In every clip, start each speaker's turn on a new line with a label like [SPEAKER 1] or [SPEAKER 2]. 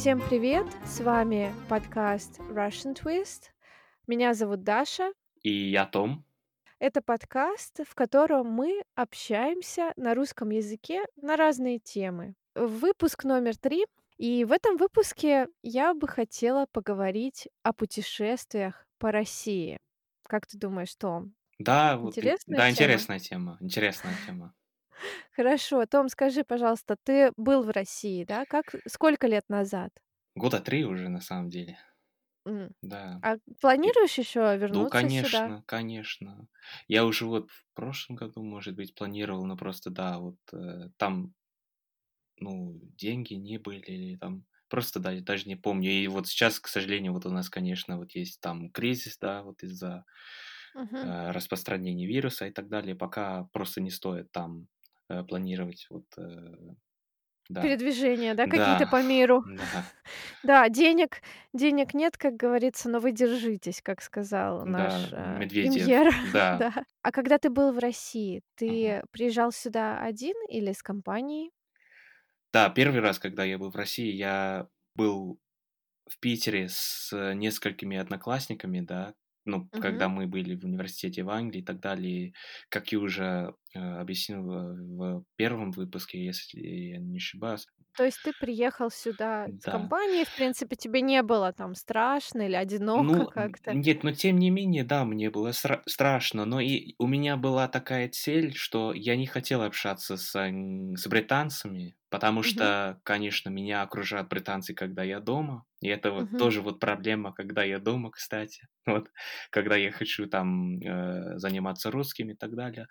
[SPEAKER 1] Всем привет! С вами подкаст Russian Twist. Меня зовут Даша.
[SPEAKER 2] И я Том.
[SPEAKER 1] Это подкаст, в котором мы общаемся на русском языке на разные темы. Выпуск номер три. И в этом выпуске я бы хотела поговорить о путешествиях по России. Как ты думаешь, Том?
[SPEAKER 2] Да,
[SPEAKER 1] Интересная
[SPEAKER 2] да,
[SPEAKER 1] тема?
[SPEAKER 2] интересная тема, интересная тема.
[SPEAKER 1] Хорошо. Том, скажи, пожалуйста, ты был в России, да? Как, сколько лет назад?
[SPEAKER 2] Года три уже на самом деле,
[SPEAKER 1] М.
[SPEAKER 2] да.
[SPEAKER 1] А планируешь еще
[SPEAKER 2] Ну,
[SPEAKER 1] вернуться сюда?
[SPEAKER 2] конечно, конечно. Я уже вот в прошлом году, может быть, планировал, но просто, да, вот э, там, ну, деньги не были, или там, просто, да, я даже не помню. И вот сейчас, к сожалению, вот у нас, конечно, вот есть там кризис, да, вот из-за
[SPEAKER 1] Мгм.
[SPEAKER 2] э, распространения вируса и так далее. Пока просто не стоит там э, планировать, вот, э, да.
[SPEAKER 1] Передвижения, да, какие-то
[SPEAKER 2] Да,
[SPEAKER 1] по миру.
[SPEAKER 2] да,
[SPEAKER 1] Да, денег денег нет, как говорится, но вы держитесь, как сказал наш,
[SPEAKER 2] да,
[SPEAKER 1] э,
[SPEAKER 2] Медведев,
[SPEAKER 1] премьер.
[SPEAKER 2] да.
[SPEAKER 1] Да. А когда ты был в России, ты приезжал сюда один или с компанией?
[SPEAKER 2] Да, первый раз, когда я был в России, я был в Питере с несколькими одноклассниками, да, ну, когда
[SPEAKER 1] Мгм.
[SPEAKER 2] мы были в университете в Англии и так далее. Как я уже э, объяснил э, в первом выпуске, если я не ошибаюсь,
[SPEAKER 1] То есть ты приехал сюда с
[SPEAKER 2] да.
[SPEAKER 1] компанией, в принципе, тебе не было там страшно или одиноко
[SPEAKER 2] Ну,
[SPEAKER 1] как-то?
[SPEAKER 2] нет, но тем не менее, да, мне было сра- страшно, но и у меня была такая цель, что я не хотел общаться с, с британцами, потому
[SPEAKER 1] Мгм.
[SPEAKER 2] что, конечно, меня окружают британцы, когда я дома, и это вот
[SPEAKER 1] Мгм.
[SPEAKER 2] тоже вот проблема, когда я дома, кстати, вот, когда я хочу там э, заниматься русским и так далее.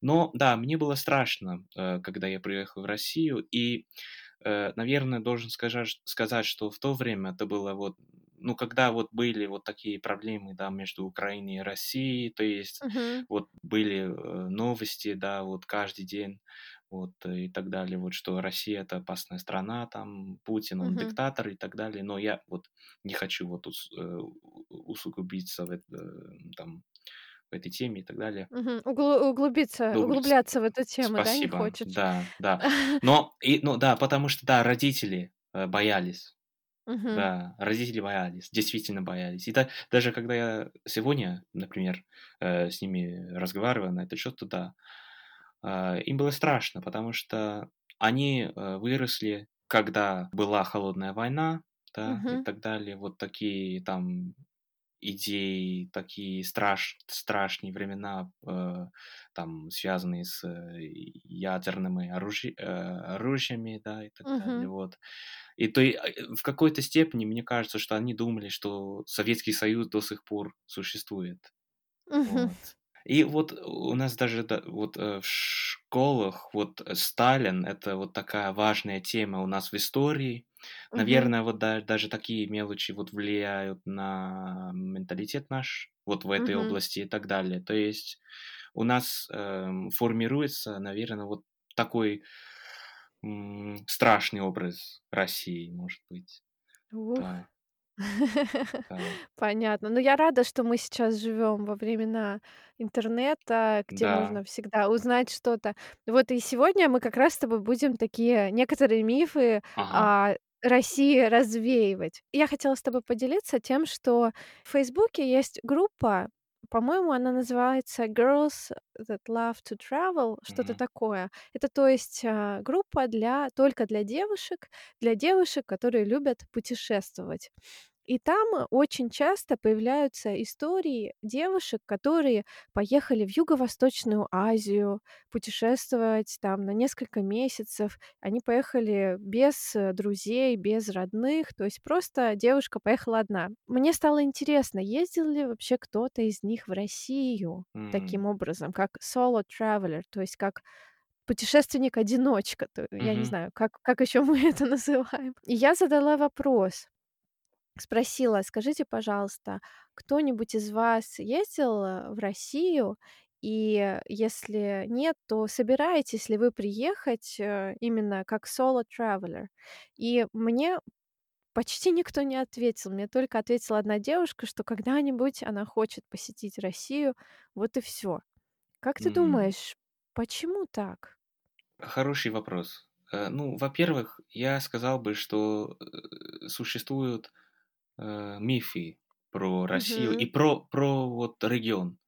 [SPEAKER 2] Но да, мне было страшно, э, когда я приехал в Россию, и, э, наверное, должен сказать, сказать, что в то время это было вот, ну, когда вот были вот такие проблемы, да, между Украиной и Россией, то есть
[SPEAKER 1] Мгм.
[SPEAKER 2] вот были э, новости, да, вот каждый день, вот и так далее, вот что Россия это опасная страна, там Путин он
[SPEAKER 1] Мгм.
[SPEAKER 2] диктатор и так далее, но я вот не хочу вот ус- усугубиться в, это, там, в этой теме и так далее.
[SPEAKER 1] Углу углубиться
[SPEAKER 2] с-
[SPEAKER 1] углубляться в эту тему, да, не
[SPEAKER 2] спасибо,
[SPEAKER 1] хочешь?
[SPEAKER 2] да, да. Но, и, ну да, потому что, да, родители э, боялись,
[SPEAKER 1] Мгм.
[SPEAKER 2] да, родители боялись, действительно боялись. И та- даже когда я сегодня, например, э, с ними разговариваю на это что-то, да, э, им было страшно, потому что они э, выросли, когда была холодная война, да, и
[SPEAKER 1] Мгм.
[SPEAKER 2] так далее, вот такие там идеи, такие страш, страшные времена, э, там, связанные с э, ядерными оружи- э, оружиями, да, и так далее,
[SPEAKER 1] Мгм.
[SPEAKER 2] вот. И то и, э, в какой-то степени, мне кажется, что они думали, что Советский Союз до сих пор существует.
[SPEAKER 1] Мгм.
[SPEAKER 2] Вот. И вот у нас даже да, вот э, в школах вот Сталин это вот такая важная тема у нас в истории. Наверное, вот да- даже такие мелочи вот влияют на менталитет наш вот в этой области и так далее. То есть у нас эм, формируется, наверное, вот такой м, страшный образ России, может быть.
[SPEAKER 1] Ух.
[SPEAKER 2] Да, да,
[SPEAKER 1] Понятно. Но я рада, что мы сейчас живем во времена интернета, где
[SPEAKER 2] да.
[SPEAKER 1] можно всегда узнать что-то. Вот и сегодня мы как раз с тобой будем такие некоторые мифы
[SPEAKER 2] Ага.
[SPEAKER 1] о России развеивать. Я хотела с тобой поделиться тем, что в Фейсбуке есть группа, по-моему, она называется Girls That Love to Travel, что-то
[SPEAKER 2] мгм,
[SPEAKER 1] такое. Это то есть а, группа для только для девушек, для девушек, которые любят путешествовать. И там очень часто появляются истории девушек, которые поехали в Юго-Восточную Азию путешествовать там на несколько месяцев. Они поехали без друзей, без родных, то есть просто девушка поехала одна. Мне стало интересно, ездил ли вообще кто-то из них в Россию
[SPEAKER 2] м,
[SPEAKER 1] таким образом, как solo traveler, то есть как путешественник-одиночка. то- Я не знаю, как, как еще мы это называем. И я задала вопрос. Спросила: "Скажите, пожалуйста, кто-нибудь из вас ездил, э, в Россию? И если нет, то собираетесь ли вы приехать, э, именно как solo traveler?" И мне почти никто не ответил. Мне только ответила одна девушка, что когда-нибудь она хочет посетить Россию. Вот и все. Как ты
[SPEAKER 2] м.
[SPEAKER 1] думаешь, почему так?
[SPEAKER 2] Хороший вопрос. Э, ну, во-первых, я сказал бы, что существуют э, мифы про Россию и про, про вот регион.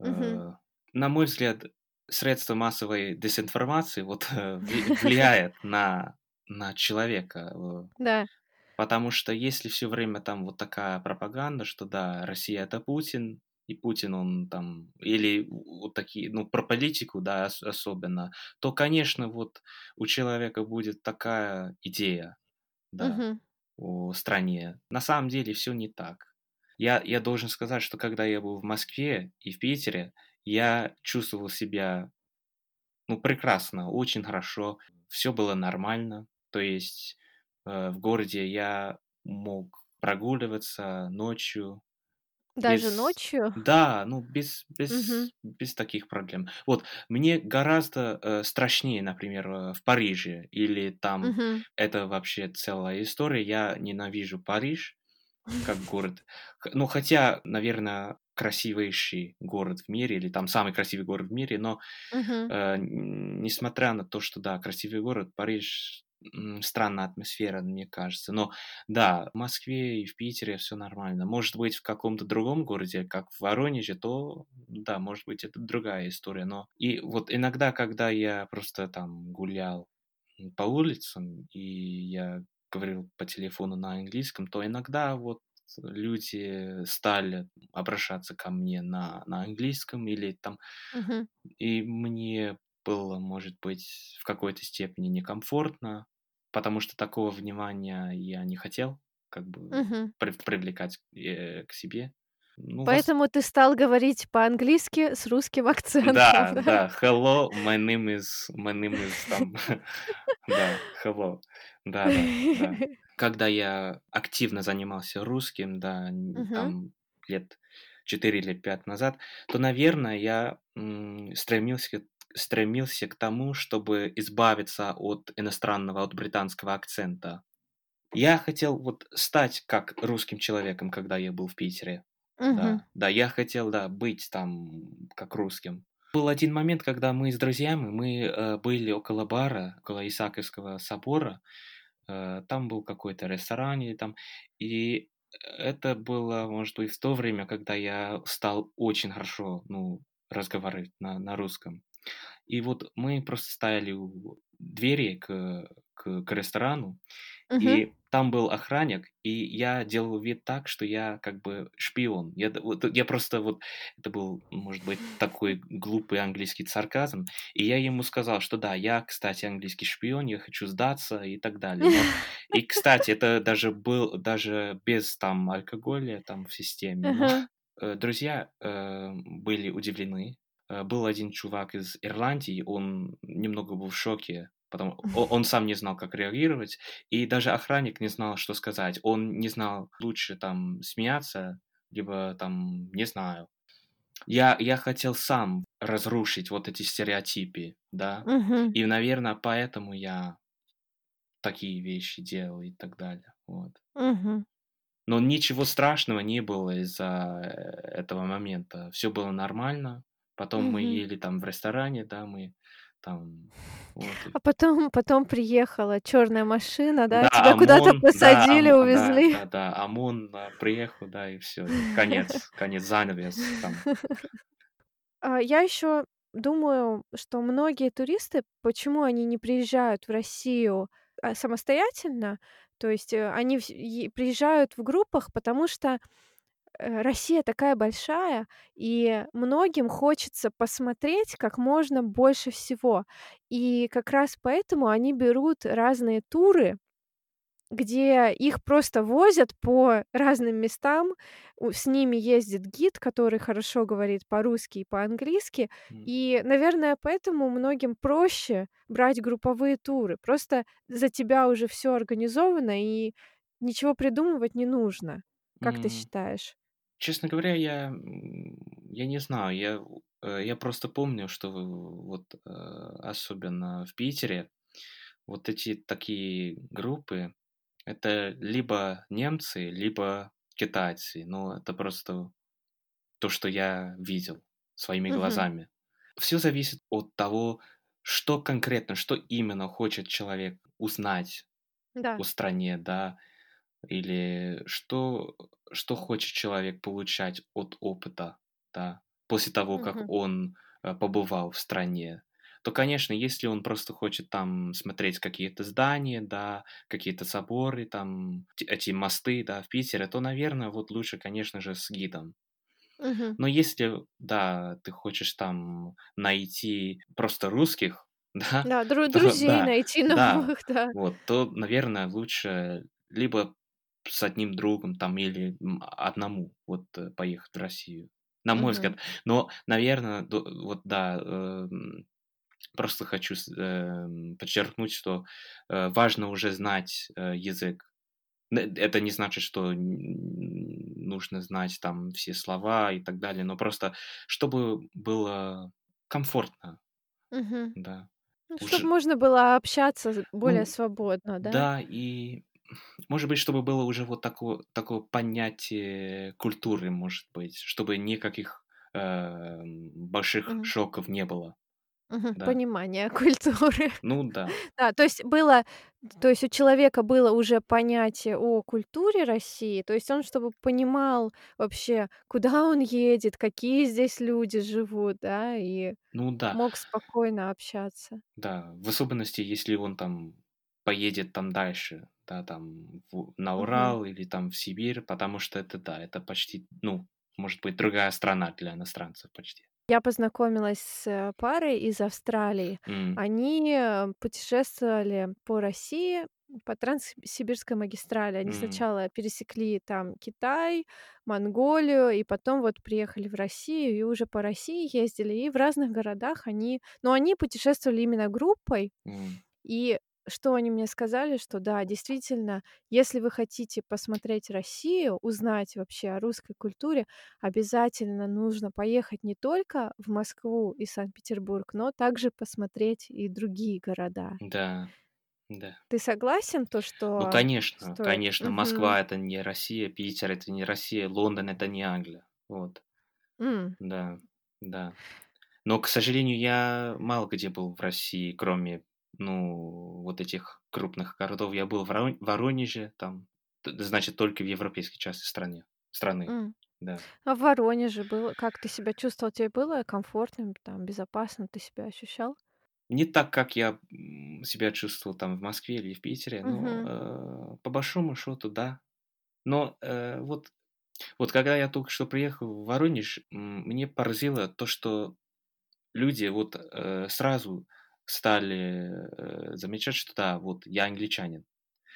[SPEAKER 2] Э, на мой взгляд, средства массовой дезинформации вот э, вли- влияет на, на человека. э,
[SPEAKER 1] Да.
[SPEAKER 2] Потому что если все время там вот такая пропаганда, что да, Россия это Путин, и Путин он там, или вот такие, ну, про политику, да, ос- особенно, то, конечно, вот у человека будет такая идея, да,
[SPEAKER 1] Мгм.
[SPEAKER 2] Стране. На самом деле все не так. Я, я должен сказать, что когда я был в Москве и в Питере, я чувствовал себя, ну, прекрасно, очень хорошо, все было нормально. То есть э, в городе я мог прогуливаться ночью
[SPEAKER 1] Даже
[SPEAKER 2] без...
[SPEAKER 1] ночью?
[SPEAKER 2] Да, ну, без, без, без таких проблем. Вот, мне гораздо э, страшнее, например, э, в Париже, или там
[SPEAKER 1] Мгм.
[SPEAKER 2] это вообще целая история. Я ненавижу Париж как город. Ну, хотя, наверное, красивейший город в мире, или там самый красивый город в мире, но
[SPEAKER 1] Мгм.
[SPEAKER 2] Э, несмотря на то, что, да, красивый город, Париж, странная атмосфера, мне кажется. Но да, в Москве и в Питере все нормально. Может быть, в каком-то другом городе, как в Воронеже, то да, может быть, это другая история. Но и вот иногда, когда я просто там гулял, по улицам, и я говорил по телефону на английском, то иногда вот люди стали обращаться ко мне на на английском или там
[SPEAKER 1] Мгм.
[SPEAKER 2] и мне было, может быть, в какой-то степени некомфортно, потому что такого внимания я не хотел как бы
[SPEAKER 1] Мгм.
[SPEAKER 2] прив- привлекать э, к себе. Ну, вас...
[SPEAKER 1] Поэтому ты стал говорить по-английски с русским акцентом,
[SPEAKER 2] Да,
[SPEAKER 1] да?
[SPEAKER 2] да, hello, my name is, my name is там, да, hello, да, да, да. Когда я активно занимался русским, да, там лет 4 или 5 назад, то, наверное, я стремился, стремился к тому, чтобы избавиться от иностранного, от британского акцента. Я хотел вот стать как русским человеком, когда я был в Питере.
[SPEAKER 1] Мгм.
[SPEAKER 2] Да, да, я хотел, да, быть там как русским. Был один момент, когда мы с друзьями, мы э, были около бара, около Исааковского собора, э, там был какой-то ресторан или там, и это было, может быть, в то время, когда я стал очень хорошо, ну, разговаривать на, на русском. И вот мы просто стояли у двери к, к, к ресторану,
[SPEAKER 1] Мгм.
[SPEAKER 2] и там был охранник, и я делал вид так, что я как бы шпион. Я, д- вот, я просто вот, это был, может быть, такой глупый английский сарказм, и я ему сказал, что да, я, кстати, английский шпион, я хочу сдаться и так далее. Но, и, кстати, это даже был, даже без там алкоголя там в системе, но
[SPEAKER 1] Ага.
[SPEAKER 2] э, друзья э, были удивлены. Э, Был один чувак из Ирландии, он немного был в шоке, потому о- он сам не знал, как реагировать, и даже охранник не знал, что сказать. Он не знал, лучше там смеяться, либо там, не знаю. Я, я хотел сам разрушить вот эти стереотипы, да, и, наверное, поэтому я такие вещи делал и так далее, вот. Но ничего страшного не было из-за э, этого момента. Все было нормально. Потом мы
[SPEAKER 1] Мгм.
[SPEAKER 2] ели там в ресторане, да, мы там вот. и-
[SPEAKER 1] А потом потом приехала черная машина, да?
[SPEAKER 2] Да,
[SPEAKER 1] Тебя куда-то
[SPEAKER 2] ОМОН, да,
[SPEAKER 1] посадили,
[SPEAKER 2] ОМ да,
[SPEAKER 1] увезли.
[SPEAKER 2] да, да, ОМОН, а, приехал, да, и все, конец, конец, занавес там.
[SPEAKER 1] А, я еще думаю, что многие туристы, почему они не приезжают в Россию, а, самостоятельно, то есть, э, они вс приезжают в группах, потому что, Россия такая большая, и многим хочется посмотреть как можно больше всего. И как раз поэтому они берут разные туры где их просто возят по разным местам. С ними ездит гид, который хорошо говорит по-русски и по-английски.
[SPEAKER 2] М,
[SPEAKER 1] И, наверное, поэтому многим проще брать групповые туры. Просто за тебя уже все организовано, и ничего придумывать не нужно. Как ты
[SPEAKER 2] м.
[SPEAKER 1] считаешь?
[SPEAKER 2] Честно говоря, я, м, я не знаю, я, э, я просто помню, что вот э, особенно в Питере вот эти такие группы, это либо немцы, либо китайцы. Ну, это просто то, что я видел своими
[SPEAKER 1] Мгм.
[SPEAKER 2] глазами. Все зависит от того, что конкретно, что именно хочет человек узнать
[SPEAKER 1] Да.
[SPEAKER 2] о стране, да, или что что хочет человек получать от опыта, да, после того, как
[SPEAKER 1] Мгм.
[SPEAKER 2] он, э, побывал в стране, то, конечно, если он просто хочет там смотреть какие-то здания, да, какие-то соборы, там эти мосты, да, в Питере, то, наверно, вот лучше, конечно же, с гидом. Но если, да, ты хочешь там найти просто русских, да,
[SPEAKER 1] Да, дру
[SPEAKER 2] то
[SPEAKER 1] друзей
[SPEAKER 2] да,
[SPEAKER 1] найти
[SPEAKER 2] да,
[SPEAKER 1] новых, да.
[SPEAKER 2] вот, то, наверно, лучше либо с одним другом там или, одному вот, э, поехать в Россию, на мой
[SPEAKER 1] Мгм.
[SPEAKER 2] взгляд. Но, наверно, до вот да, эм, просто хочу эм, подчеркнуть, что, э, важно уже знать, э, язык. Это не значит, что нужно знать там все слова и так далее, но просто чтобы было комфортно.
[SPEAKER 1] Мгм.
[SPEAKER 2] Да.
[SPEAKER 1] Ну, чтоб
[SPEAKER 2] Уже
[SPEAKER 1] можно было общаться более
[SPEAKER 2] Ну
[SPEAKER 1] свободно, да?
[SPEAKER 2] да, и, может быть, чтобы было уже вот тако такое понятие культуры, может быть, чтобы никаких, эм, больших
[SPEAKER 1] Мгм.
[SPEAKER 2] шоков не было.
[SPEAKER 1] Мгм.
[SPEAKER 2] Да.
[SPEAKER 1] Понимание культуры.
[SPEAKER 2] Ну да.
[SPEAKER 1] Да, то есть было то есть у человека было уже понятие о культуре России, то есть он чтобы понимал вообще, куда он едет, какие здесь люди живут, да, и
[SPEAKER 2] Ну да.
[SPEAKER 1] мог спокойно общаться.
[SPEAKER 2] Да, в особенности, если он там поедет там дальше, да, там в на. Урал или там в Сибирь, потому что это, да, это почти, ну, может быть, другая страна для иностранцев почти.
[SPEAKER 1] Я познакомилась с парой из Австралии.
[SPEAKER 2] М.
[SPEAKER 1] Они, э, путешествовали по России, по Транссибирской магистрали. Они
[SPEAKER 2] М.
[SPEAKER 1] сначала пересекли там Китай, Монголию, и потом вот приехали в Россию, и уже по России ездили. И в разных городах они но они путешествовали именно группой.
[SPEAKER 2] М.
[SPEAKER 1] И что они мне сказали, что да, действительно, если вы хотите посмотреть Россию, узнать вообще о русской культуре, обязательно нужно поехать не только в Москву и Санкт-Петербург, но также посмотреть и другие города.
[SPEAKER 2] Да, да.
[SPEAKER 1] Ты согласен, то
[SPEAKER 2] Ну,
[SPEAKER 1] что
[SPEAKER 2] конечно,
[SPEAKER 1] стоит?
[SPEAKER 2] конечно,
[SPEAKER 1] Мгм.
[SPEAKER 2] Москва- это не Россия, Питер- это не Россия, Лондон- это не Англия. Вот.
[SPEAKER 1] М.
[SPEAKER 2] Да, да. Но, к сожалению, я мало где был в России, кроме, ну, вот этих крупных городов. Я был в Воро Воронеже, там, значит, только в европейской части стране страны.
[SPEAKER 1] М.
[SPEAKER 2] Да.
[SPEAKER 1] А в Воронеже было как ты себя чувствовал? Тебе было комфортно, там, безопасно ты себя ощущал?
[SPEAKER 2] Не так, как я, себя чувствовал там в Москве или в Питере, но,
[SPEAKER 1] Мгм.
[SPEAKER 2] э, по большому счёту, да. Но, э, вот вот когда я только что приехал в Воронеж, мне поразило то, что люди вот, э, сразу стали, э, замечать, что да, вот я англичанин.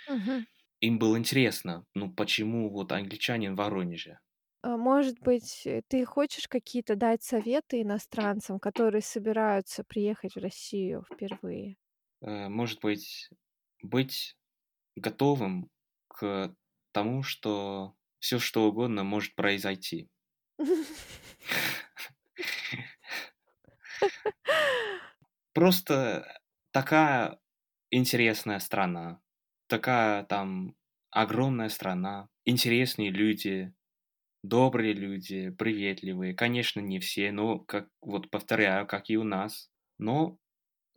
[SPEAKER 1] Мгм.
[SPEAKER 2] Им было интересно, ну, почему вот англичанин в Воронеже?
[SPEAKER 1] А может быть, э, ты хочешь какие-то дать советы иностранцам, которые собираются приехать в Россию впервые?
[SPEAKER 2] Э, может быть, быть готовым к тому, что всё, что угодно может произойти. Просто такая интересная страна, такая там огромная страна, интересные люди, добрые люди, приветливые. Конечно, не все, но, как вот повторяю, как и у нас. Но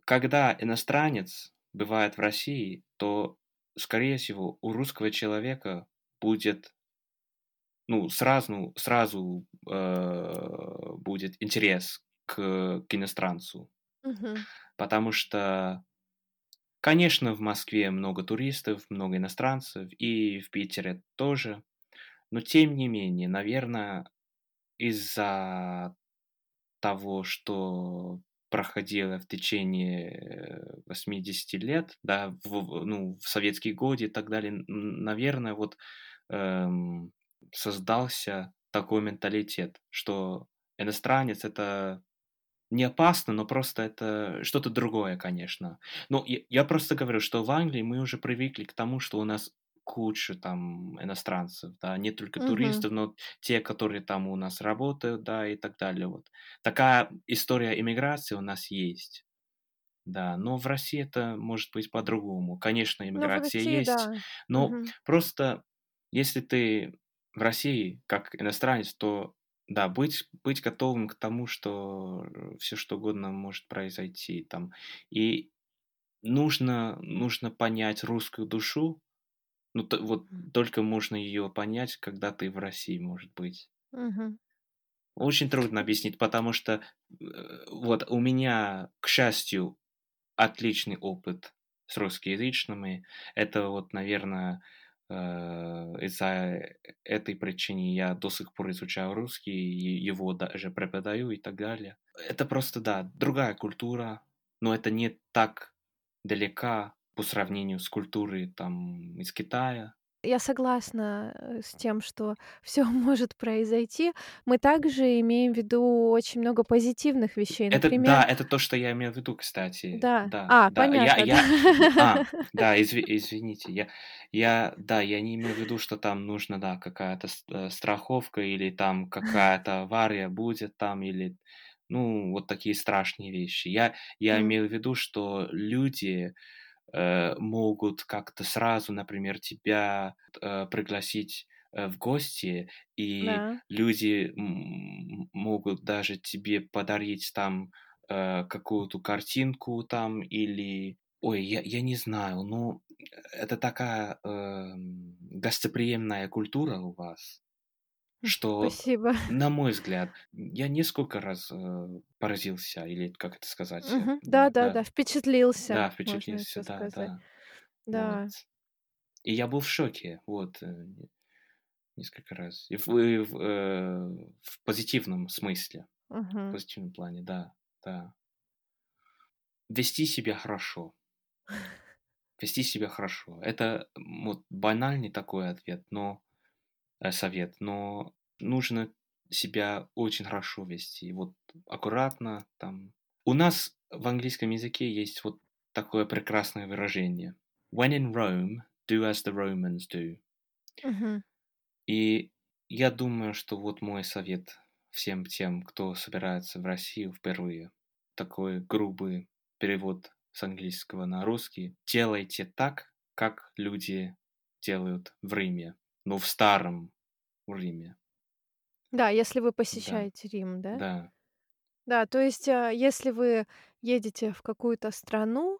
[SPEAKER 2] когда иностранец бывает в России, то, скорее всего, у русского человека будет ну, сразу сразу, э, будет интерес к к иностранцу. Потому что, конечно, в Москве много туристов, много иностранцев, и в Питере тоже. Но тем не менее, наверно, из-за того, что проходило в течение, э, 80 лет, да, в ну, в советские годы и так далее, н наверно, вот, эм, создался такой менталитет, что иностранец- это не опасно, но просто это что-то другое, конечно. Но я я просто говорю, что в Англии мы уже привыкли к тому, что у нас куча там иностранцев, да, не только
[SPEAKER 1] Мгм.
[SPEAKER 2] туристов, но те, которые там у нас работают, да, и так далее, вот. Такая история иммиграции у нас есть. Да, но в России это может быть по-другому. Конечно,
[SPEAKER 1] Ну,
[SPEAKER 2] иммиграция
[SPEAKER 1] России,
[SPEAKER 2] есть,
[SPEAKER 1] да.
[SPEAKER 2] но
[SPEAKER 1] Мгм.
[SPEAKER 2] просто если ты в России как иностранец, то да, быть, быть готовым к тому, что все что угодно может произойти там. И нужно, нужно понять русскую душу. Ну, то, вот только можно ее понять, когда ты в России, может быть.
[SPEAKER 1] Мгм.
[SPEAKER 2] Очень трудно объяснить, потому что э, вот у меня, к счастью, отличный опыт с русскоязычными. Это вот, наверное, э, из-за этой причины я до сих пор изучаю русский, его даже преподаю и так далее. Это просто, да, другая культура, но это не так далека по сравнению с культурой там из Китая.
[SPEAKER 1] Я согласна, э, с тем, что всё может произойти. Мы также имеем в виду очень много позитивных вещей.
[SPEAKER 2] Это
[SPEAKER 1] Например
[SPEAKER 2] да, это то, что я имел в виду, кстати.
[SPEAKER 1] Да.
[SPEAKER 2] Да,
[SPEAKER 1] А,
[SPEAKER 2] да. Я
[SPEAKER 1] понятно, да.
[SPEAKER 2] я а, да, изви извините. Я я, да, я не имел в виду, что там нужно, да, какая-то э, страховка или там какая-то авария будет там, или, ну, вот такие страшные вещи. Я я
[SPEAKER 1] М.
[SPEAKER 2] имел в виду, что люди, могут как-то сразу, например, тебя, э, пригласить, э, в гости, и
[SPEAKER 1] Да.
[SPEAKER 2] люди могут даже тебе подарить там, э, какую-то картинку там или ой, я я не знаю, ну, это такая, эм, гостеприимная культура у вас, что,
[SPEAKER 1] спасибо.
[SPEAKER 2] на мой взгляд, я несколько раз, э, поразился, или как это сказать, э,
[SPEAKER 1] Мгм.
[SPEAKER 2] да, да.
[SPEAKER 1] Да-да-да, впечатлился,
[SPEAKER 2] Да, впечатлился, да,
[SPEAKER 1] сказать.
[SPEAKER 2] да. Вот.
[SPEAKER 1] Да.
[SPEAKER 2] И я был в шоке, вот, э, несколько раз. И в и в, э, в позитивном смысле, в
[SPEAKER 1] Мгм.
[SPEAKER 2] позитивном плане, да, да. Вести себя хорошо. Вести себя хорошо. Это, вот банальный такой ответ, но совет, но нужно себя очень хорошо вести. Вот аккуратно там. У нас в английском языке есть вот такое прекрасное выражение: "When in Rome, do as the Romans do".
[SPEAKER 1] Мгм.
[SPEAKER 2] И я думаю, что вот мой совет всем тем, кто собирается в Россию впервые. Такой грубый перевод с английского на русский: делайте так, как люди делают в Риме, но в старом Риме.
[SPEAKER 1] Да, если вы
[SPEAKER 2] Да,
[SPEAKER 1] посещаете Рим, да?
[SPEAKER 2] да.
[SPEAKER 1] Да, то есть, а, если вы едете в какую-то страну,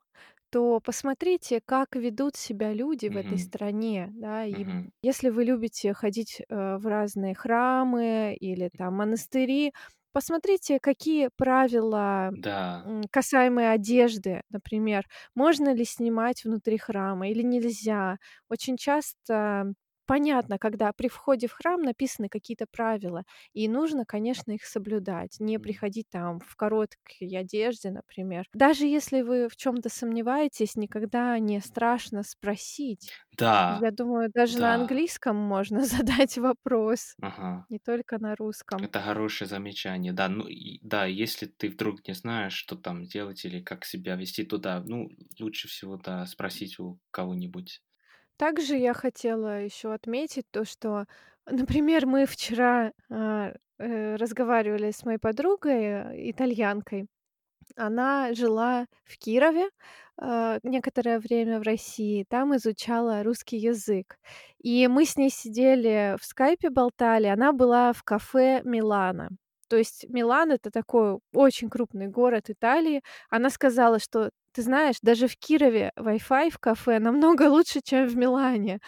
[SPEAKER 1] то посмотрите, как ведут себя люди в этой стране, да. И
[SPEAKER 2] Мгм.
[SPEAKER 1] если вы любите ходить, э, в разные храмы или там монастыри, посмотрите, какие правила,
[SPEAKER 2] Да.
[SPEAKER 1] касаемые одежды. Например, можно ли снимать внутри храма или нельзя. Очень часто понятно, когда при входе в храм написаны какие-то правила, и нужно, конечно, их соблюдать. Не приходить там в короткой одежде, например. Даже если вы в чём-то сомневаетесь, никогда не страшно спросить.
[SPEAKER 2] Да,
[SPEAKER 1] Я думаю, даже на
[SPEAKER 2] да.
[SPEAKER 1] английском можно задать вопрос,
[SPEAKER 2] Ага.
[SPEAKER 1] не только на русском.
[SPEAKER 2] Это хорошее замечание. Да, ну и да, если ты вдруг не знаешь, что там делать или как себя вести, то да, ну, лучше всего, да, спросить у кого-нибудь.
[SPEAKER 1] Также я хотела ещё отметить то, что, например, мы вчера, а, э, разговаривали с моей подругой, э, итальянкой. Она жила в Кирове, а, некоторое время в России, там изучала русский язык. И мы с ней сидели в "Скайпе", болтали, она была в кафе "Милано". То есть Милан- это такой очень крупный город Италии. Она сказала, что: "Ты знаешь, даже в Кирове Wi-Fi в кафе намного лучше, чем в Милане".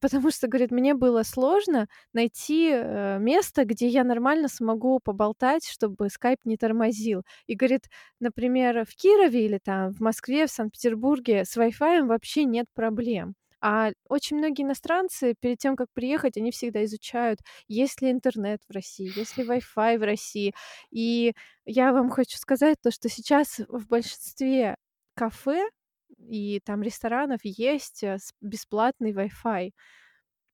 [SPEAKER 1] Потому что, говорит, мне было сложно найти, э, место, где я нормально смогу поболтать, чтобы "Скайп" не тормозил. И, говорит, например, в Кирове или там в Москве, в Санкт-Петербурге с Wi-Fi вообще нет проблем. А очень многие иностранцы перед тем, как приехать, они всегда изучают, есть ли интернет в России, есть ли Wi-Fi в России. И я вам хочу сказать то, что сейчас в большинстве кафе и там ресторанов есть, э, бесплатный Wi-Fi.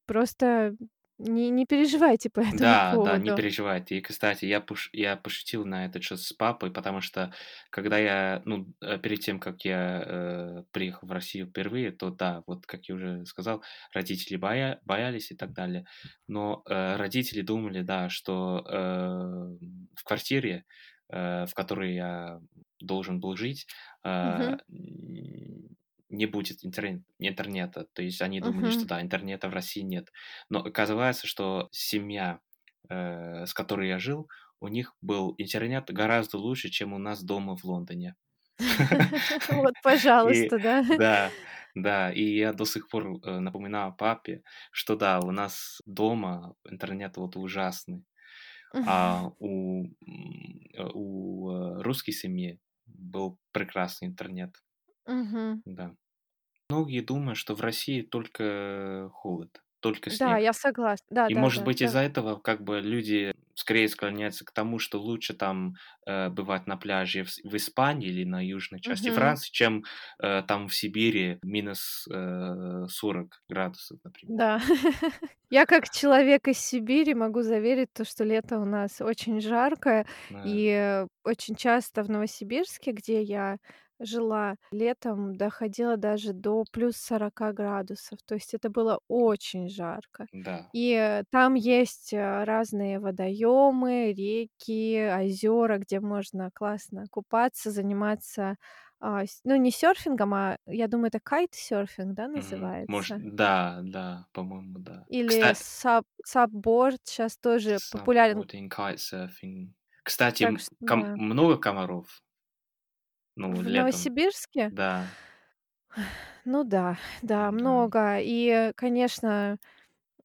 [SPEAKER 1] Просто не не переживайте по этому
[SPEAKER 2] Да, да, не
[SPEAKER 1] поводу.
[SPEAKER 2] переживайте. И, кстати, я пош я пошутил на этот счёт с папой, потому что когда я, ну, э, перед тем, как я, э, приехал в Россию впервые, то да, вот как я уже сказал, родители боя боялись и так далее. Но, э, родители думали, да, что, э, в квартире, э, в которой я должен был жить, н не будет интерн интернета. То есть они думали, что
[SPEAKER 1] Мгм.
[SPEAKER 2] да, интернета в России нет. Но оказывается, что семья, э, с которой я жил, у них был интернет гораздо лучше, чем у нас дома в Лондоне.
[SPEAKER 1] Вот, пожалуйста, да.
[SPEAKER 2] да, да, и я до сих пор э, напоминаю папе, что да, у нас дома интернет вот ужасный, а у, э, у русской семьи был прекрасный интернет,
[SPEAKER 1] Мгм.
[SPEAKER 2] да. Многие думают, что в России только холод, только
[SPEAKER 1] Да,
[SPEAKER 2] снег.
[SPEAKER 1] я согласна.
[SPEAKER 2] И, может
[SPEAKER 1] Да-да-да,
[SPEAKER 2] быть,
[SPEAKER 1] да.
[SPEAKER 2] из-за этого как бы люди скорее склоняются к тому, что лучше там э, бывать на пляже в, в Испании или на южной части
[SPEAKER 1] Мгм.
[SPEAKER 2] Франции, чем э, там в Сибири минус э, 40 градусов, например.
[SPEAKER 1] Да. Я как человек из Сибири могу заверить то, что лето у нас очень жаркое,
[SPEAKER 2] Да,
[SPEAKER 1] и, э, очень часто в Новосибирске, где я жила, летом доходило даже до плюс сорока градусов. То есть это было очень жарко.
[SPEAKER 2] да.
[SPEAKER 1] И, там есть, э, разные водоемы, реки, озера, где можно классно купаться, заниматься, а, ну, не серфингом, а я думаю, это кайтсерфинг, да,
[SPEAKER 2] Мгм. Может,
[SPEAKER 1] называется?
[SPEAKER 2] да, да, по-моему, да.
[SPEAKER 1] Или
[SPEAKER 2] Кстати,
[SPEAKER 1] саб сабборд щас тоже популярен.
[SPEAKER 2] Kitesurfing. Кстати,
[SPEAKER 1] Так
[SPEAKER 2] м,
[SPEAKER 1] что
[SPEAKER 2] ком-
[SPEAKER 1] да.
[SPEAKER 2] много комаров, ну,
[SPEAKER 1] В
[SPEAKER 2] летом.
[SPEAKER 1] Новосибирске?
[SPEAKER 2] Да,
[SPEAKER 1] Ну да, да,
[SPEAKER 2] да.
[SPEAKER 1] много. И, конечно,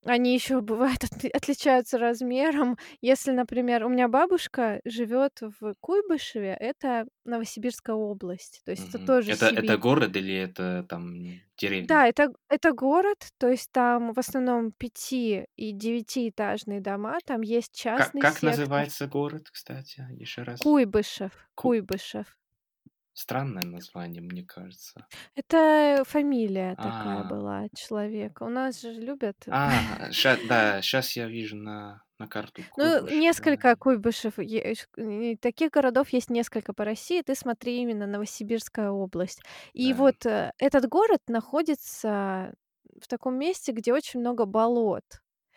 [SPEAKER 1] они еще бывают отли отличаются размером. Если, например, у меня бабушка живет в Куйбышеве, это Новосибирская область, то есть это
[SPEAKER 2] Мгм.
[SPEAKER 1] тоже
[SPEAKER 2] Это, это
[SPEAKER 1] Сибирь.
[SPEAKER 2] город или это там деревня?
[SPEAKER 1] Да, это г это город, то есть там в основном пяти и девятиэтажные дома, там есть
[SPEAKER 2] Как,
[SPEAKER 1] частный
[SPEAKER 2] как
[SPEAKER 1] сектор.
[SPEAKER 2] называется город, кстати, еще раз?
[SPEAKER 1] Куйбышев,
[SPEAKER 2] Ку-
[SPEAKER 1] Куйбышев.
[SPEAKER 2] Странное название, мне кажется.
[SPEAKER 1] Это фамилия такая
[SPEAKER 2] А,
[SPEAKER 1] была человека. У нас же любят
[SPEAKER 2] а, ща- да, сейчас я вижу на, на карту
[SPEAKER 1] Ну,
[SPEAKER 2] Куйбышев, да.
[SPEAKER 1] несколько Куйбышев. И таких городов есть несколько по России. Ты смотри именно Новосибирская область. И
[SPEAKER 2] Да.
[SPEAKER 1] вот, э, этот город находится в таком месте, где очень много болот.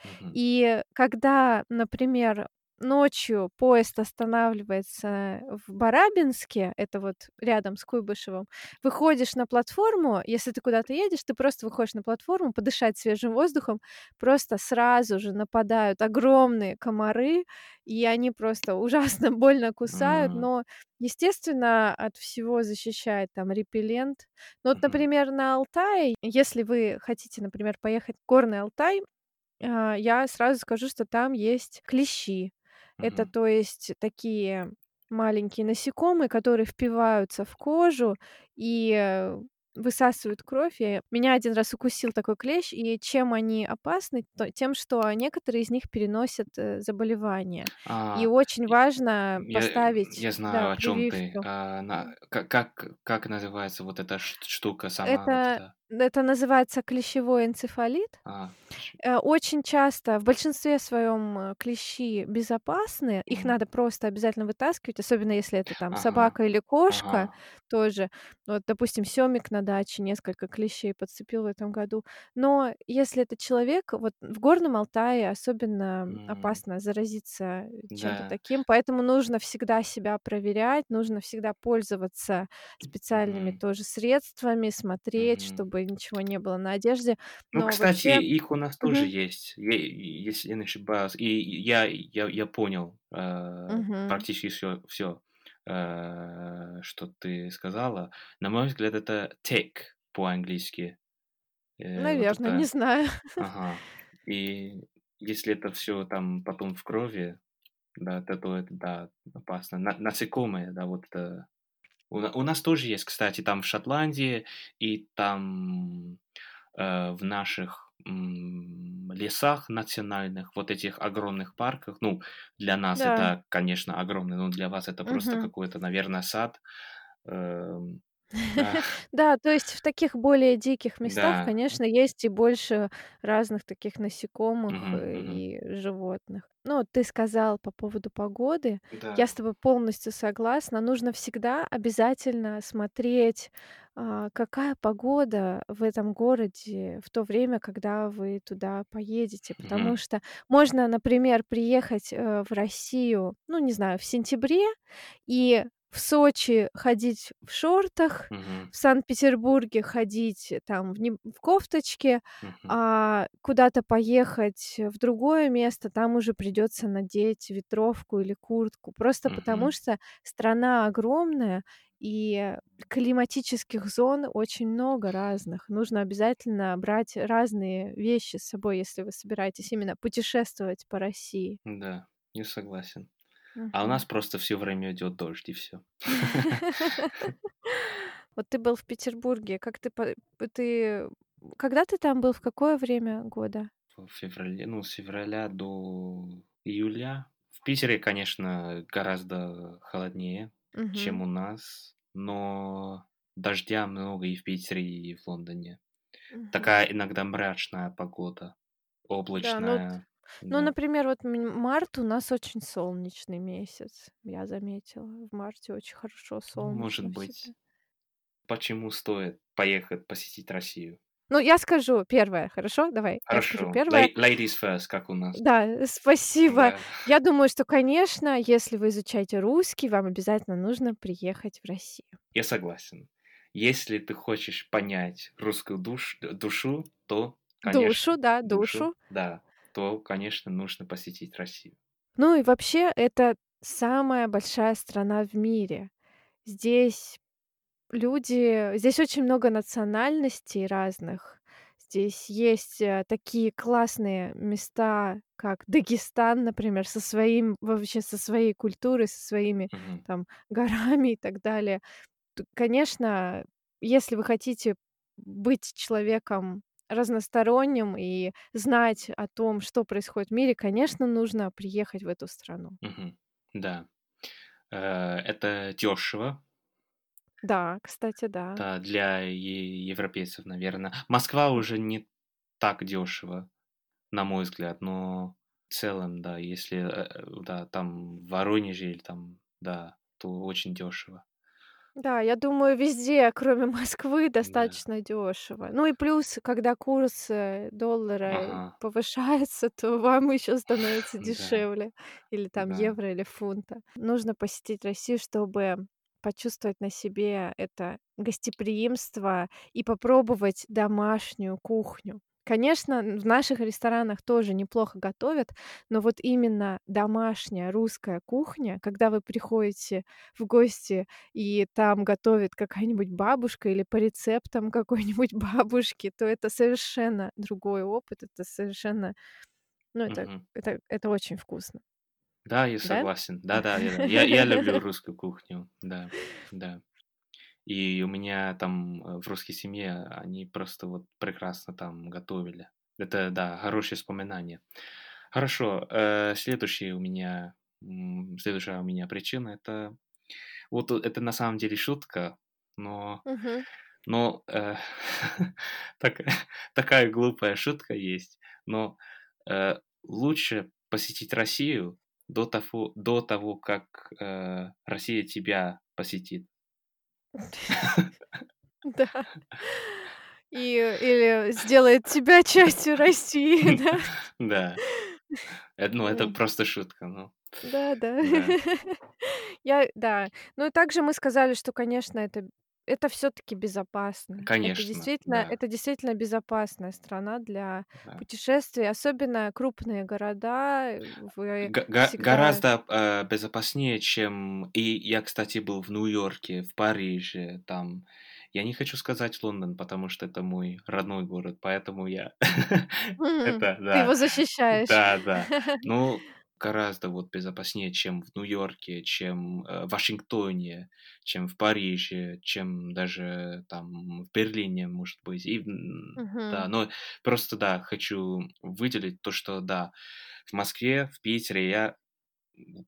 [SPEAKER 2] Мгм.
[SPEAKER 1] И когда, например, ночью поезд останавливается в Барабинске, это вот рядом с Куйбышевым, выходишь на платформу, если ты куда-то едешь, ты просто выходишь на платформу подышать свежим воздухом, просто сразу же нападают огромные комары, и они просто ужасно больно кусают, но, естественно, от всего защищает там репеллент. Ну вот, например, на Алтае, если вы хотите, например, поехать в Горный Алтай, а, я сразу скажу, что там есть клещи. Это, то есть, такие маленькие насекомые, которые впиваются в кожу и, э, высасывают кровь. И меня один раз укусил такой клещ, и чем они опасны? То тем, что некоторые из них переносят, э, заболевания. И
[SPEAKER 2] А,
[SPEAKER 1] очень
[SPEAKER 2] и-
[SPEAKER 1] важно
[SPEAKER 2] я,
[SPEAKER 1] поставить,
[SPEAKER 2] я
[SPEAKER 1] да,
[SPEAKER 2] знаю, о чем ты. А, на, как, как, как называется вот эта штука сама, вот
[SPEAKER 1] Это
[SPEAKER 2] эта?
[SPEAKER 1] Это называется клещевой энцефалит.
[SPEAKER 2] А,
[SPEAKER 1] Э, очень часто, в большинстве своем, э, клещи безопасны. Их
[SPEAKER 2] м,
[SPEAKER 1] надо просто обязательно вытаскивать, особенно если это там
[SPEAKER 2] ага,
[SPEAKER 1] собака или кошка
[SPEAKER 2] ага.
[SPEAKER 1] тоже. Вот, допустим, Сёмик на даче несколько клещей подцепил в этом году. Но если это человек, вот в Горном Алтае особенно
[SPEAKER 2] м,
[SPEAKER 1] опасно заразиться чем-то
[SPEAKER 2] Да.
[SPEAKER 1] таким, поэтому нужно всегда себя проверять, нужно всегда пользоваться специальными
[SPEAKER 2] Мгм,
[SPEAKER 1] тоже средствами, смотреть,
[SPEAKER 2] мгм.
[SPEAKER 1] чтобы ничего не было на одежде.
[SPEAKER 2] Ну,
[SPEAKER 1] Но
[SPEAKER 2] кстати,
[SPEAKER 1] вообще
[SPEAKER 2] их у нас тоже
[SPEAKER 1] Мгм.
[SPEAKER 2] есть, если я не ошибаюсь. И я, я, я понял э,
[SPEAKER 1] Мгм.
[SPEAKER 2] практически все, все, что ты сказала. На мой взгляд, это tick по-английски. Э, вот
[SPEAKER 1] Наверно, не знаю.
[SPEAKER 2] ага. И если это все там потом в крови, да, то, то это, да, опасно. На- насекомые, да, вот это у, у нас тоже есть, кстати, там в Шотландии и там э, в наших лесах национальных, вот этих огромных парках. Ну, для нас
[SPEAKER 1] Да.
[SPEAKER 2] это, конечно, огромный, но для вас это просто
[SPEAKER 1] Мгм.
[SPEAKER 2] какой-то, наверное, сад. Эм, да,
[SPEAKER 1] то есть в таких более диких местах,
[SPEAKER 2] да,
[SPEAKER 1] конечно, есть и больше разных таких насекомых,
[SPEAKER 2] мгм,
[SPEAKER 1] э,
[SPEAKER 2] мгм.
[SPEAKER 1] и животных. Ну, ты сказал по поводу погоды. Я с тобой полностью согласна. Нужно всегда обязательно смотреть, а, какая погода в этом городе в то время, когда вы туда поедете. Потому
[SPEAKER 2] мгм,
[SPEAKER 1] что можно, например, приехать, э, в Россию, ну, не знаю, в сентябре, и в Сочи ходить в шортах,
[SPEAKER 2] Мгм.
[SPEAKER 1] в Санкт-Петербурге ходить там в неб в кофточке,
[SPEAKER 2] Мгм.
[SPEAKER 1] а куда-то поехать в другое место, там уже придётся надеть ветровку или куртку. Просто потому,
[SPEAKER 2] Мгм.
[SPEAKER 1] что страна огромная и климатических зон очень много разных. Нужно обязательно брать разные вещи с собой, если вы собираетесь именно путешествовать по России.
[SPEAKER 2] Да, я согласен. А у нас просто всё время идёт дождь, и всё.
[SPEAKER 1] Вот ты был в Петербурге. Как ты ты когда ты там был, в какое время года?
[SPEAKER 2] В феврале, ну, с февраля до июля. В Питере, конечно, гораздо холоднее, чем
[SPEAKER 1] Мгм.
[SPEAKER 2] у нас, но дождя много и в Питере, и в Лондоне.
[SPEAKER 1] Мгм.
[SPEAKER 2] Такая иногда мрачная погода,
[SPEAKER 1] Да, ну
[SPEAKER 2] облачная,
[SPEAKER 1] ну,
[SPEAKER 2] да.
[SPEAKER 1] например, вот м март у нас очень солнечный месяц, я заметила. В марте очень хорошо,
[SPEAKER 2] Ну, может
[SPEAKER 1] солнечно
[SPEAKER 2] быть.
[SPEAKER 1] всегда.
[SPEAKER 2] Почему стоит поехать посетить Россию?
[SPEAKER 1] Ну, я скажу 1, хорошо? Давай, я скажу
[SPEAKER 2] Хорошо.
[SPEAKER 1] 1.
[SPEAKER 2] Lay ladies first, как у нас.
[SPEAKER 1] Да, спасибо.
[SPEAKER 2] Да.
[SPEAKER 1] Я думаю, что, конечно, если вы изучаете русский, вам обязательно нужно приехать в Россию.
[SPEAKER 2] Я согласен. Если ты хочешь понять русскую душ душу, то,
[SPEAKER 1] Душу,
[SPEAKER 2] конечно,
[SPEAKER 1] да,
[SPEAKER 2] душу,
[SPEAKER 1] душу.
[SPEAKER 2] да, то, конечно, нужно посетить Россию.
[SPEAKER 1] Ну и вообще, это самая большая страна в мире. Здесь люди здесь очень много национальностей разных. Здесь есть, э, такие классные места, как Дагестан, например, со своим вообще со своей культурой, со своими
[SPEAKER 2] Мгм.
[SPEAKER 1] там горами и так далее. Конечно, если вы хотите быть человеком разносторонним и знать о том, что происходит в мире, конечно, нужно приехать в эту страну.
[SPEAKER 2] Мгм. Да. Э, это дёшево.
[SPEAKER 1] Да, кстати, да.
[SPEAKER 2] Да, для е европейцев, наверно. Москва уже не так дёшево, на мой взгляд, но в целом, да, если, э, да, там в Воронеже или там, да, то очень дёшево.
[SPEAKER 1] Да, я думаю, везде, кроме Москвы,
[SPEAKER 2] Да.
[SPEAKER 1] достаточно дёшево. Ну и плюс, когда курс, э, доллара
[SPEAKER 2] Ага.
[SPEAKER 1] повышается, то вам ещё становится
[SPEAKER 2] Да.
[SPEAKER 1] дешевле. Или там
[SPEAKER 2] Да.
[SPEAKER 1] евро, или фунта. Нужно посетить Россию, чтобы почувствовать на себе это гостеприимство и попробовать домашнюю кухню. Конечно, в наших ресторанах тоже неплохо готовят, но вот именно домашняя русская кухня, когда вы приходите в гости, и там готовит какая-нибудь бабушка или по рецептам какой-нибудь бабушки, то это совершенно другой опыт. Это совершенно ну, это
[SPEAKER 2] Мгм.
[SPEAKER 1] это это очень вкусно.
[SPEAKER 2] Да, я
[SPEAKER 1] Да?
[SPEAKER 2] согласен. Да-да, я я люблю русскую кухню. Да, да. И у меня там, э, в русской семье они просто вот прекрасно там готовили. Это, да, хорошие вспоминания. Хорошо, э, следующий у меня, следующая у меня причина- это вот это на самом деле шутка, но
[SPEAKER 1] Мгм.
[SPEAKER 2] но, э, такая такая глупая шутка есть, но, э, лучше посетить Россию до тафо до того, как, э, Россия тебя посетит.
[SPEAKER 1] Да. И или сделает тебя частью России, да?
[SPEAKER 2] Да. Это, ну, это просто шутка, ну.
[SPEAKER 1] Да. Да. Я да. Ну и также мы сказали, что, конечно, это это всё-таки безопасно. Это
[SPEAKER 2] Конечно,
[SPEAKER 1] действительно
[SPEAKER 2] да.
[SPEAKER 1] это действительно безопасная страна для
[SPEAKER 2] Да.
[SPEAKER 1] путешествий, особенно крупные города. Вы
[SPEAKER 2] Г
[SPEAKER 1] всегда
[SPEAKER 2] гораздо, э, безопаснее, чем и я, кстати, был в Нью-Йорке, в Париже, там. Я не хочу сказать Лондон, потому что это мой родной город, поэтому я это,
[SPEAKER 1] ты
[SPEAKER 2] да.
[SPEAKER 1] его защищаешь.
[SPEAKER 2] Да-да. Ну, гораздо вот безопаснее, чем в Нью-Йорке, чем, э, в Вашингтоне, чем в Париже, чем даже там в Берлине, может быть. И, м, да, но просто, да, хочу выделить то, что, да, в Москве, в Питере я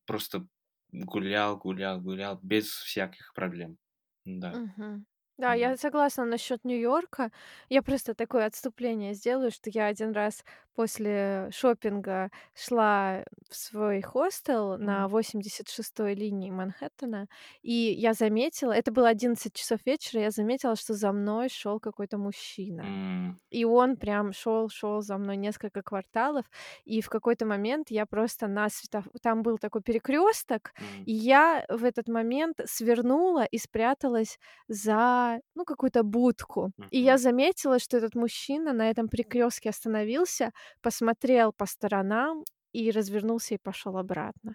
[SPEAKER 2] просто гулял, гулял, гулял без всяких проблем. Да.
[SPEAKER 1] Мгм. Да, я
[SPEAKER 2] М.
[SPEAKER 1] согласна насчет Нью-Йорка. Я просто такое отступление сделаю, что я один раз после шопинга шла в свой хостел на
[SPEAKER 2] М.
[SPEAKER 1] 86-й линии Манхэттена, и я заметила, это было 11 часов вечера, я заметила, что за мной шел какой-то мужчина.
[SPEAKER 2] М.
[SPEAKER 1] И он прям шел, шел за мной несколько кварталов, и в какой-то момент я просто на светоф там был такой перекресток,
[SPEAKER 2] М.
[SPEAKER 1] и я в этот момент свернула и спряталась за, ну, какую-то будку. И я заметила, что этот мужчина на этом перекрестке остановился, посмотрел по сторонам и развернулся и пошел обратно.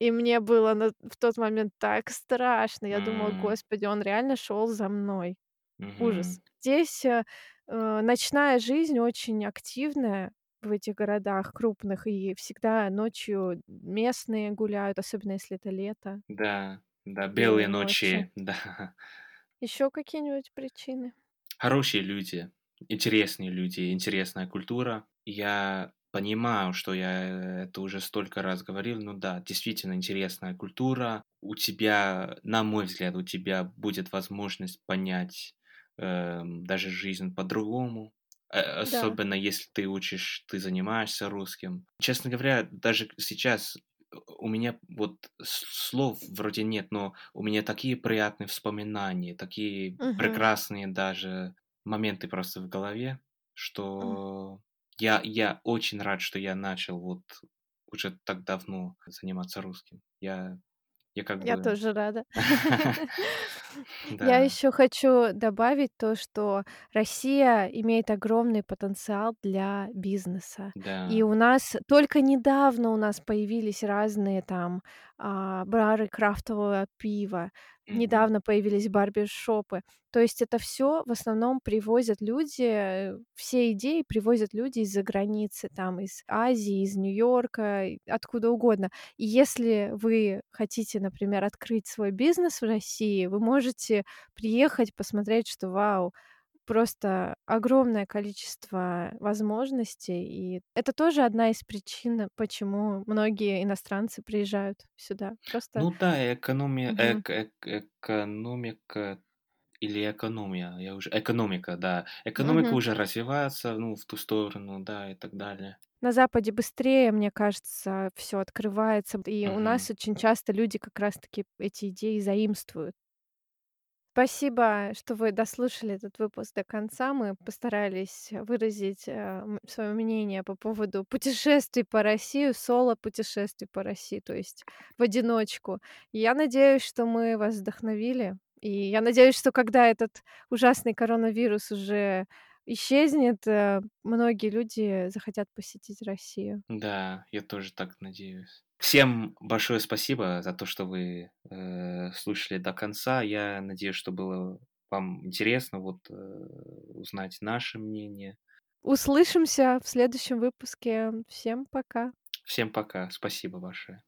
[SPEAKER 1] И мне было на в тот момент так страшно. Я думала. "Господи, он реально шел за мной". Ужас. Здесь, э, э, ночная жизнь очень активная в этих городах крупных, и всегда ночью местные гуляют, особенно если это лето,
[SPEAKER 2] Да, да, белые
[SPEAKER 1] белые ночи.
[SPEAKER 2] ночи, да.
[SPEAKER 1] Еще какие-нибудь причины?
[SPEAKER 2] Хорошие люди, интересные люди, интересная культура. Я понимаю, что я это уже столько раз говорил, но да, действительно интересная культура. У тебя, на мой взгляд, у тебя будет возможность понять эм, даже жизнь по-другому. Э,
[SPEAKER 1] Да.
[SPEAKER 2] Особенно если ты учишь, ты занимаешься русским. Честно говоря, даже сейчас э, у меня вот слов вроде нет, но у меня такие приятные воспоминания, такие
[SPEAKER 1] Мгм.
[SPEAKER 2] прекрасные даже моменты просто в голове, что я, я очень рад, что я начал вот уже так давно заниматься русским. Я, я как
[SPEAKER 1] Я
[SPEAKER 2] бы...
[SPEAKER 1] тоже рада. Я
[SPEAKER 2] Да,
[SPEAKER 1] еще хочу добавить то, что Россия имеет огромный потенциал для бизнеса. И у нас только недавно у нас появились разные там а, бары крафтового пива.
[SPEAKER 2] Мгм.
[SPEAKER 1] Недавно появились барбершопы. То есть это все в основном привозят люди, э, все идеи привозят люди из-за границы, там из Азии, из Нью-Йорка, откуда угодно. И если вы хотите, например, открыть свой бизнес в России, вы можете приехать, посмотреть, что вау, просто огромное количество возможностей. И это тоже одна из причин, почему многие иностранцы приезжают сюда. Просто
[SPEAKER 2] Ну да, экономия,
[SPEAKER 1] мгм,
[SPEAKER 2] эк- эк- экономика или экономия, я уже, экономика, да. Экономика
[SPEAKER 1] мгм.
[SPEAKER 2] уже развивается, ну, в ту сторону, да, и так далее.
[SPEAKER 1] На Западе быстрее, мне кажется, все открывается. И у
[SPEAKER 2] Мгм.
[SPEAKER 1] нас очень часто люди как раз-таки эти идеи заимствуют. Спасибо, что вы дослушали этот выпуск до конца. Мы постарались выразить свое мнение по поводу путешествий по России, соло-путешествий по России, то есть в одиночку. Я надеюсь, что мы вас вдохновили. И я надеюсь, что когда этот ужасный коронавирус уже исчезнет, э, многие люди захотят посетить Россию.
[SPEAKER 2] Да, я тоже так надеюсь. Всем большое спасибо за то, что вы э, слушали до конца. Я надеюсь, что было вам интересно вот э, узнать наше мнение.
[SPEAKER 1] Услышимся в следующем выпуске. Всем пока.
[SPEAKER 2] Всем пока, спасибо большое.